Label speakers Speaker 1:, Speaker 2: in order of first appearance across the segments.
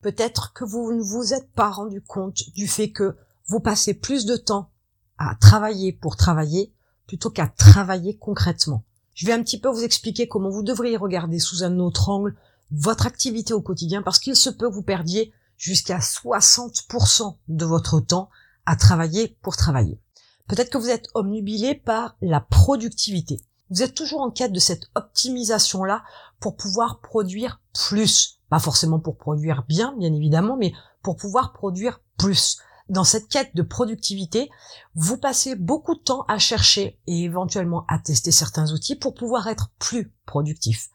Speaker 1: Peut-être que vous ne vous êtes pas rendu compte du fait que vous passez plus de temps à travailler pour travailler plutôt qu'à travailler concrètement. Je vais un petit peu vous expliquer comment vous devriez regarder sous un autre angle votre activité au quotidien parce qu'il se peut que vous perdiez jusqu'à 60% de votre temps à travailler pour travailler. Peut-être que vous êtes omnubilé par la productivité. Vous êtes toujours en quête de cette optimisation-là pour pouvoir produire plus. Pas forcément pour produire bien, bien évidemment, mais pour pouvoir produire plus. Dans cette quête de productivité, vous passez beaucoup de temps à chercher et éventuellement à tester certains outils pour pouvoir être plus productif.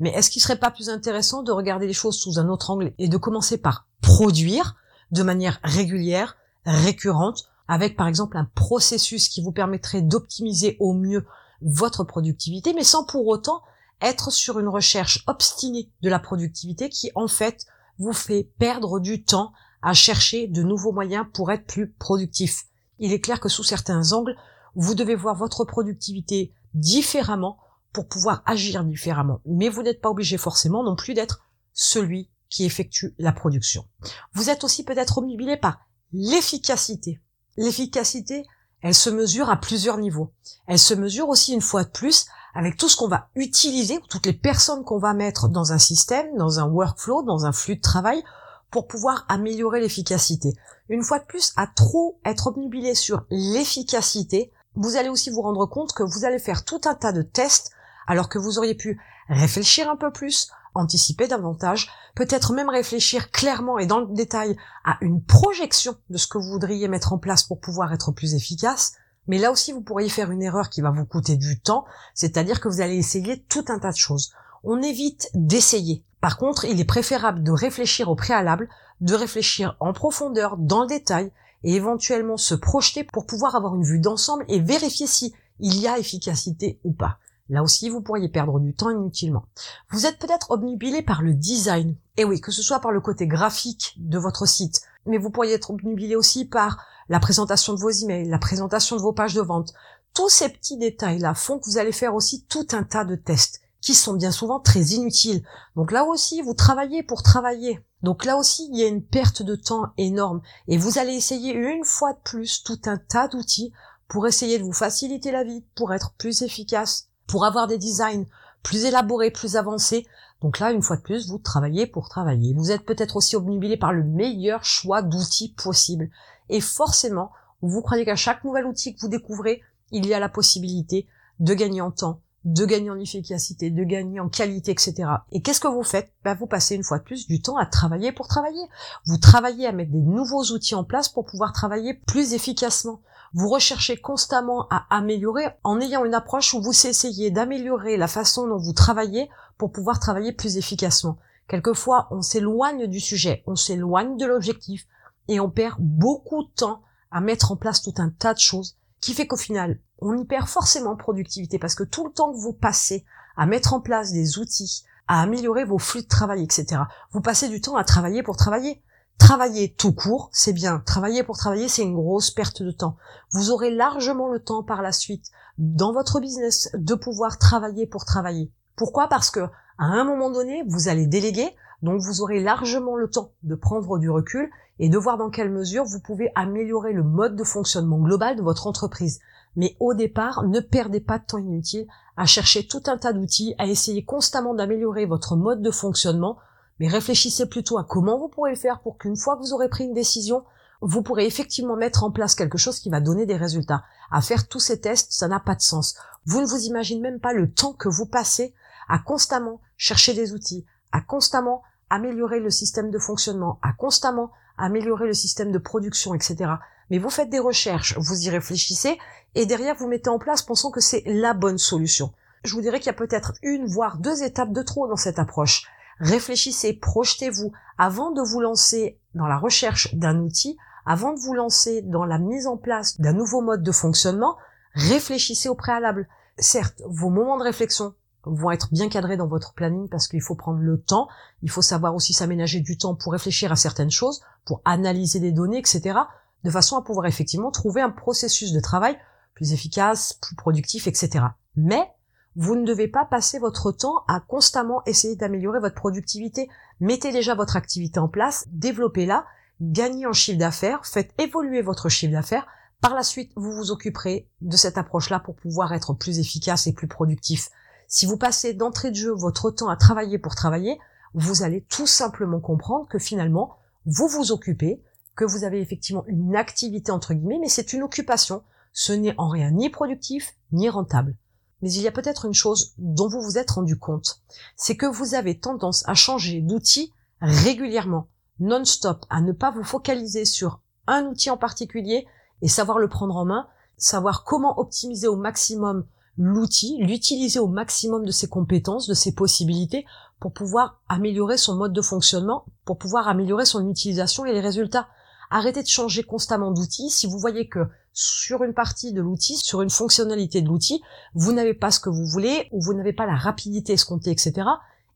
Speaker 1: Mais est-ce qu'il serait pas plus intéressant de regarder les choses sous un autre angle et de commencer par produire de manière régulière, récurrente, avec par exemple un processus qui vous permettrait d'optimiser au mieux votre productivité, mais sans pour autant être sur une recherche obstinée de la productivité qui en fait vous fait perdre du temps à chercher de nouveaux moyens pour être plus productif. Il est clair que sous certains angles, vous devez voir votre productivité différemment pour pouvoir agir différemment. Mais vous n'êtes pas obligé forcément non plus d'être celui qui effectue la production. Vous êtes aussi peut-être omnibilé par l'efficacité. L'efficacité, elle se mesure à plusieurs niveaux. Elle se mesure aussi une fois de plus avec tout ce qu'on va utiliser, toutes les personnes qu'on va mettre dans un système, dans un workflow, dans un flux de travail, pour pouvoir améliorer l'efficacité. Une fois de plus, à trop être obnubilé sur l'efficacité, vous allez aussi vous rendre compte que vous allez faire tout un tas de tests alors que vous auriez pu réfléchir un peu plus, anticiper davantage, peut-être même réfléchir clairement et dans le détail à une projection de ce que vous voudriez mettre en place pour pouvoir être plus efficace. Mais là aussi, vous pourriez faire une erreur qui va vous coûter du temps, c'est-à-dire que vous allez essayer tout un tas de choses. On évite d'essayer. Par contre, il est préférable de réfléchir au préalable, de réfléchir en profondeur, dans le détail, et éventuellement se projeter pour pouvoir avoir une vue d'ensemble et vérifier si il y a efficacité ou pas. Là aussi, vous pourriez perdre du temps inutilement. Vous êtes peut-être obnubilé par le design. Et oui, que ce soit par le côté graphique de votre site, mais vous pourriez être obnubilé aussi par la présentation de vos emails, la présentation de vos pages de vente. Tous ces petits détails-là font que vous allez faire aussi tout un tas de tests qui sont bien souvent très inutiles. Donc là aussi, vous travaillez pour travailler. Donc là aussi, il y a une perte de temps énorme. Et vous allez essayer une fois de plus tout un tas d'outils pour essayer de vous faciliter la vie, pour être plus efficace pour avoir des designs plus élaborés, plus avancés. Donc là, une fois de plus, vous travaillez pour travailler. Vous êtes peut-être aussi obnubilé par le meilleur choix d'outils possible. Et forcément, vous croyez qu'à chaque nouvel outil que vous découvrez, il y a la possibilité de gagner en temps, de gagner en efficacité, de gagner en qualité, etc. Et qu'est-ce que vous faites? Ben, Vous passez une fois de plus du temps à travailler pour travailler. Vous travaillez à mettre des nouveaux outils en place pour pouvoir travailler plus efficacement vous recherchez constamment à améliorer en ayant une approche où vous essayez d'améliorer la façon dont vous travaillez pour pouvoir travailler plus efficacement. Quelquefois, on s'éloigne du sujet, on s'éloigne de l'objectif et on perd beaucoup de temps à mettre en place tout un tas de choses qui fait qu'au final, on y perd forcément productivité parce que tout le temps que vous passez à mettre en place des outils, à améliorer vos flux de travail, etc., vous passez du temps à travailler pour travailler. Travailler tout court, c'est bien. Travailler pour travailler, c'est une grosse perte de temps. Vous aurez largement le temps par la suite, dans votre business, de pouvoir travailler pour travailler. Pourquoi? Parce que à un moment donné, vous allez déléguer, donc vous aurez largement le temps de prendre du recul et de voir dans quelle mesure vous pouvez améliorer le mode de fonctionnement global de votre entreprise. Mais au départ, ne perdez pas de temps inutile à chercher tout un tas d'outils, à essayer constamment d'améliorer votre mode de fonctionnement mais réfléchissez plutôt à comment vous pourrez le faire pour qu'une fois que vous aurez pris une décision, vous pourrez effectivement mettre en place quelque chose qui va donner des résultats. À faire tous ces tests, ça n'a pas de sens. Vous ne vous imaginez même pas le temps que vous passez à constamment chercher des outils, à constamment améliorer le système de fonctionnement, à constamment améliorer le système de production, etc. Mais vous faites des recherches, vous y réfléchissez, et derrière vous mettez en place pensant que c'est la bonne solution. Je vous dirais qu'il y a peut-être une, voire deux étapes de trop dans cette approche réfléchissez, projetez-vous avant de vous lancer dans la recherche d'un outil, avant de vous lancer dans la mise en place d'un nouveau mode de fonctionnement, réfléchissez au préalable. Certes, vos moments de réflexion vont être bien cadrés dans votre planning parce qu'il faut prendre le temps, il faut savoir aussi s'aménager du temps pour réfléchir à certaines choses, pour analyser des données, etc., de façon à pouvoir effectivement trouver un processus de travail plus efficace, plus productif, etc. Mais Vous ne devez pas passer votre temps à constamment essayer d'améliorer votre productivité. Mettez déjà votre activité en place, développez-la, gagnez en chiffre d'affaires, faites évoluer votre chiffre d'affaires. Par la suite, vous vous occuperez de cette approche-là pour pouvoir être plus efficace et plus productif. Si vous passez d'entrée de jeu votre temps à travailler pour travailler, vous allez tout simplement comprendre que finalement, vous vous occupez, que vous avez effectivement une activité entre guillemets, mais c'est une occupation. Ce n'est en rien ni productif, ni rentable. Mais il y a peut-être une chose dont vous vous êtes rendu compte, c'est que vous avez tendance à changer d'outil régulièrement, non-stop, à ne pas vous focaliser sur un outil en particulier et savoir le prendre en main, savoir comment optimiser au maximum l'outil, l'utiliser au maximum de ses compétences, de ses possibilités pour pouvoir améliorer son mode de fonctionnement, pour pouvoir améliorer son utilisation et les résultats. Arrêtez de changer constamment d'outil. Si vous voyez que sur une partie de l'outil, sur une fonctionnalité de l'outil, vous n'avez pas ce que vous voulez ou vous n'avez pas la rapidité escomptée, etc.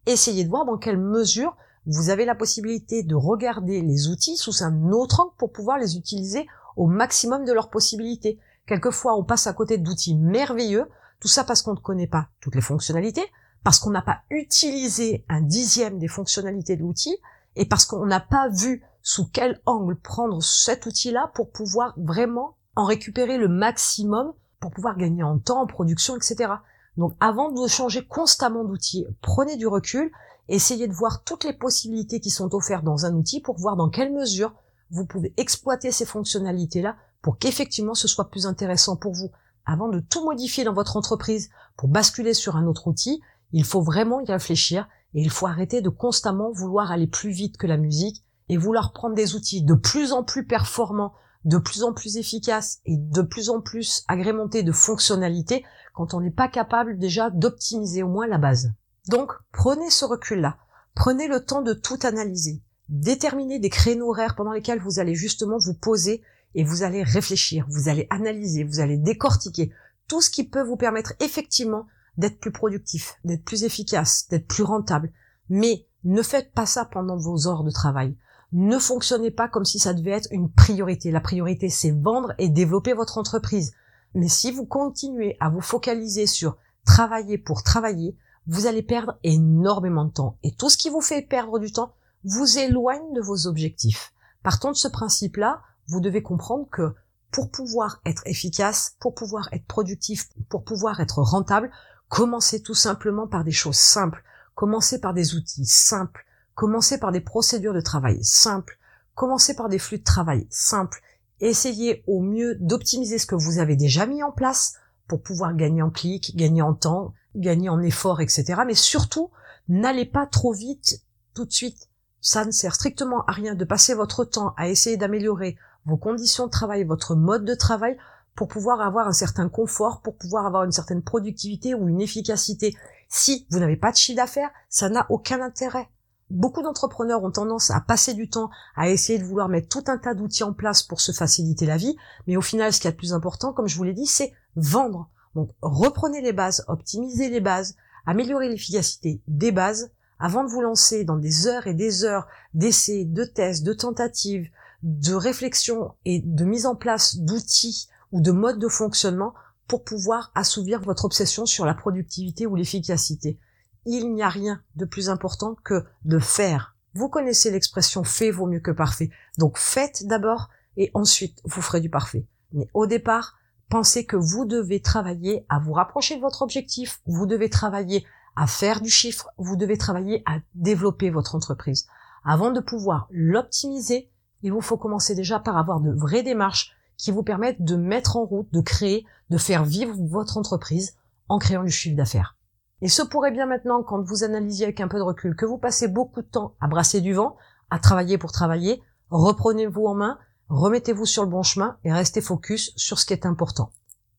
Speaker 1: Essayez de voir dans quelle mesure vous avez la possibilité de regarder les outils sous un autre angle pour pouvoir les utiliser au maximum de leurs possibilités. Quelquefois, on passe à côté d'outils merveilleux, tout ça parce qu'on ne connaît pas toutes les fonctionnalités, parce qu'on n'a pas utilisé un dixième des fonctionnalités de l'outil, et parce qu'on n'a pas vu sous quel angle prendre cet outil-là pour pouvoir vraiment en récupérer le maximum, pour pouvoir gagner en temps, en production, etc. Donc avant de changer constamment d'outil, prenez du recul, essayez de voir toutes les possibilités qui sont offertes dans un outil pour voir dans quelle mesure vous pouvez exploiter ces fonctionnalités-là pour qu'effectivement ce soit plus intéressant pour vous. Avant de tout modifier dans votre entreprise pour basculer sur un autre outil, il faut vraiment y réfléchir et il faut arrêter de constamment vouloir aller plus vite que la musique et vouloir prendre des outils de plus en plus performants, de plus en plus efficaces et de plus en plus agrémentés de fonctionnalités quand on n'est pas capable déjà d'optimiser au moins la base. Donc, prenez ce recul-là. Prenez le temps de tout analyser. Déterminez des créneaux horaires pendant lesquels vous allez justement vous poser et vous allez réfléchir, vous allez analyser, vous allez décortiquer tout ce qui peut vous permettre effectivement d'être plus productif, d'être plus efficace, d'être plus rentable. Mais ne faites pas ça pendant vos heures de travail. Ne fonctionnez pas comme si ça devait être une priorité. La priorité, c'est vendre et développer votre entreprise. Mais si vous continuez à vous focaliser sur travailler pour travailler, vous allez perdre énormément de temps. Et tout ce qui vous fait perdre du temps vous éloigne de vos objectifs. Partant de ce principe-là, vous devez comprendre que pour pouvoir être efficace, pour pouvoir être productif, pour pouvoir être rentable, commencez tout simplement par des choses simples. Commencez par des outils simples. Commencez par des procédures de travail simples. Commencez par des flux de travail simples. Essayez au mieux d'optimiser ce que vous avez déjà mis en place pour pouvoir gagner en clic, gagner en temps, gagner en effort, etc. Mais surtout, n'allez pas trop vite tout de suite. Ça ne sert strictement à rien de passer votre temps à essayer d'améliorer vos conditions de travail, votre mode de travail pour pouvoir avoir un certain confort, pour pouvoir avoir une certaine productivité ou une efficacité. Si vous n'avez pas de chiffre d'affaires, ça n'a aucun intérêt. Beaucoup d'entrepreneurs ont tendance à passer du temps à essayer de vouloir mettre tout un tas d'outils en place pour se faciliter la vie, mais au final, ce qui est le plus important, comme je vous l'ai dit, c'est vendre. Donc, reprenez les bases, optimisez les bases, améliorez l'efficacité des bases avant de vous lancer dans des heures et des heures d'essais, de tests, de tentatives, de réflexion et de mise en place d'outils ou de modes de fonctionnement pour pouvoir assouvir votre obsession sur la productivité ou l'efficacité. Il n'y a rien de plus important que de faire. Vous connaissez l'expression fait vaut mieux que parfait. Donc faites d'abord et ensuite vous ferez du parfait. Mais au départ, pensez que vous devez travailler à vous rapprocher de votre objectif, vous devez travailler à faire du chiffre, vous devez travailler à développer votre entreprise. Avant de pouvoir l'optimiser, il vous faut commencer déjà par avoir de vraies démarches qui vous permettent de mettre en route, de créer, de faire vivre votre entreprise en créant du chiffre d'affaires. Et ce pourrait bien maintenant, quand vous analysiez avec un peu de recul, que vous passez beaucoup de temps à brasser du vent, à travailler pour travailler, reprenez-vous en main, remettez-vous sur le bon chemin et restez focus sur ce qui est important.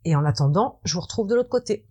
Speaker 1: Et en attendant, je vous retrouve de l'autre côté.